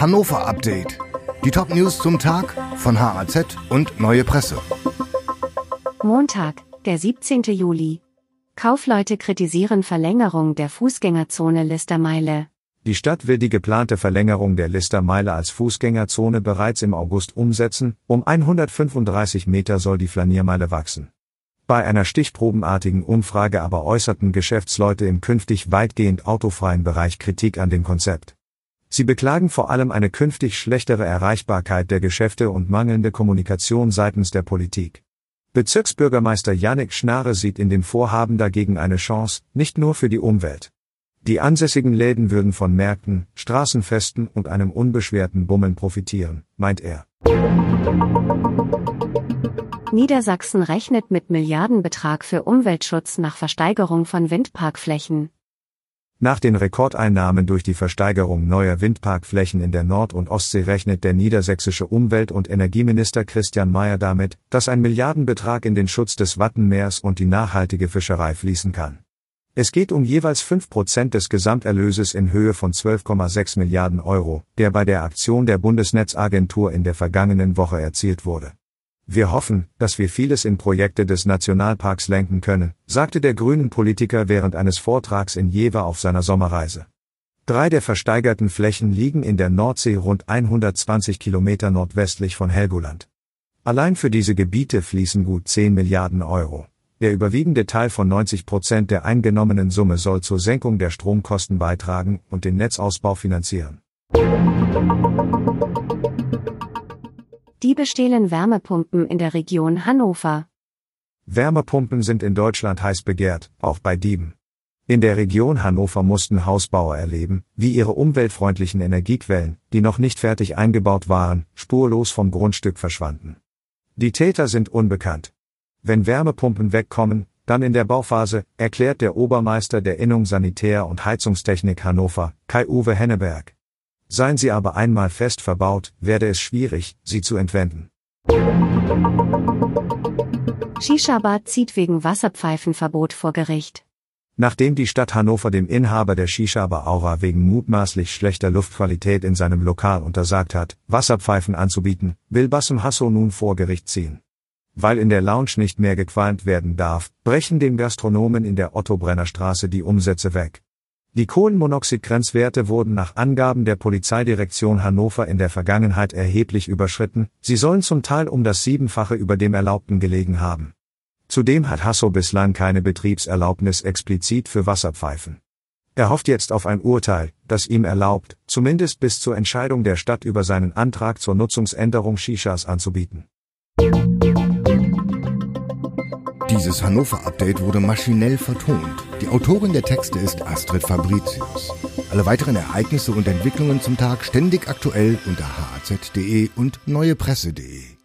Hannover Update. Die Top News zum Tag von HAZ und Neue Presse. Montag, der 17. Juli. Kaufleute kritisieren Verlängerung der Fußgängerzone Listermeile. Die Stadt will die geplante Verlängerung der Listermeile als Fußgängerzone bereits im August umsetzen, um 135 Meter soll die Flaniermeile wachsen. Bei einer stichprobenartigen Umfrage aber äußerten Geschäftsleute im künftig weitgehend autofreien Bereich Kritik an dem Konzept. Sie beklagen vor allem eine künftig schlechtere Erreichbarkeit der Geschäfte und mangelnde Kommunikation seitens der Politik. Bezirksbürgermeister Yannick Schnare sieht in dem Vorhaben dagegen eine Chance, nicht nur für die Umwelt. Die ansässigen Läden würden von Märkten, Straßenfesten und einem unbeschwerten Bummeln profitieren, meint er. Niedersachsen rechnet mit Milliardenbetrag für Umweltschutz nach Versteigerung von Windparkflächen. Nach den Rekordeinnahmen durch die Versteigerung neuer Windparkflächen in der Nord- und Ostsee rechnet der niedersächsische Umwelt- und Energieminister Christian Mayer damit, dass ein Milliardenbetrag in den Schutz des Wattenmeers und die nachhaltige Fischerei fließen kann. Es geht um jeweils 5% des Gesamterlöses in Höhe von 12,6 Milliarden Euro, der bei der Aktion der Bundesnetzagentur in der vergangenen Woche erzielt wurde. Wir hoffen, dass wir vieles in Projekte des Nationalparks lenken können, sagte der grünen Politiker während eines Vortrags in Jever auf seiner Sommerreise. Drei der versteigerten Flächen liegen in der Nordsee rund 120 Kilometer nordwestlich von Helgoland. Allein für diese Gebiete fließen gut 10 Milliarden Euro. Der überwiegende Teil von 90 Prozent der eingenommenen Summe soll zur Senkung der Stromkosten beitragen und den Netzausbau finanzieren. Diebe stehlen Wärmepumpen in der Region Hannover. Wärmepumpen sind in Deutschland heiß begehrt, auch bei Dieben. In der Region Hannover mussten Hausbauer erleben, wie ihre umweltfreundlichen Energiequellen, die noch nicht fertig eingebaut waren, spurlos vom Grundstück verschwanden. Die Täter sind unbekannt. Wenn Wärmepumpen wegkommen, dann in der Bauphase, erklärt der Obermeister der Innung Sanitär und Heizungstechnik Hannover, Kai-Uwe Henneberg. Seien sie aber einmal fest verbaut, werde es schwierig, sie zu entwenden. Shisha-Bar zieht wegen Wasserpfeifenverbot vor Gericht. Nachdem die Stadt Hannover dem Inhaber der Shisha-Bar Aura wegen mutmaßlich schlechter Luftqualität in seinem Lokal untersagt hat, Wasserpfeifen anzubieten, will Bassem Hasso nun vor Gericht ziehen. Weil in der Lounge nicht mehr gequalmt werden darf, brechen dem Gastronomen in der Otto-Brenner Straße die Umsätze weg. Die Kohlenmonoxidgrenzwerte wurden nach Angaben der Polizeidirektion Hannover in der Vergangenheit erheblich überschritten, sie sollen zum Teil um das Siebenfache über dem Erlaubten gelegen haben. Zudem hat Hasso bislang keine Betriebserlaubnis explizit für Wasserpfeifen. Er hofft jetzt auf ein Urteil, das ihm erlaubt, zumindest bis zur Entscheidung der Stadt über seinen Antrag zur Nutzungsänderung Shishas anzubieten. Dieses Hannover-Update wurde maschinell vertont. Die Autorin der Texte ist Astrid Fabricius. Alle weiteren Ereignisse und Entwicklungen zum Tag ständig aktuell unter haz.de und neuepresse.de.